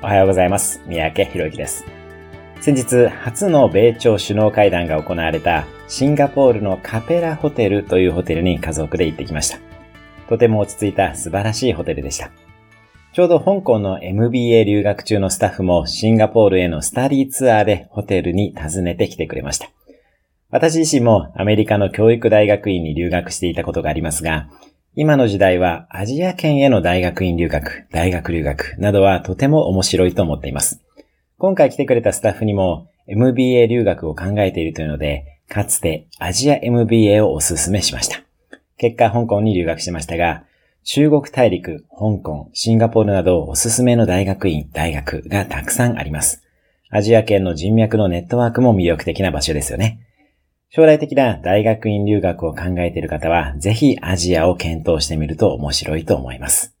おはようございます。三宅博之です。先日、初の米朝首脳会談が行われたシンガポールのカペラホテルというホテルに家族で行ってきました。とても落ち着いた素晴らしいホテルでした。ちょうど香港の MBA 留学中のスタッフもシンガポールへのスタディツアーでホテルに訪ねてきてくれました。私自身もアメリカの教育大学院に留学していたことがありますが、今の時代はアジア圏への大学院留学、大学留学などはとても面白いと思っています。今回来てくれたスタッフにも MBA 留学を考えているというので、かつてアジア MBA をお勧めしました。結果香港に留学しましたが、中国大陸、香港、シンガポールなどおすすめの大学院、大学がたくさんあります。アジア圏の人脈のネットワークも魅力的な場所ですよね。将来的な大学院留学を考えている方は、ぜひアジアを検討してみると面白いと思います。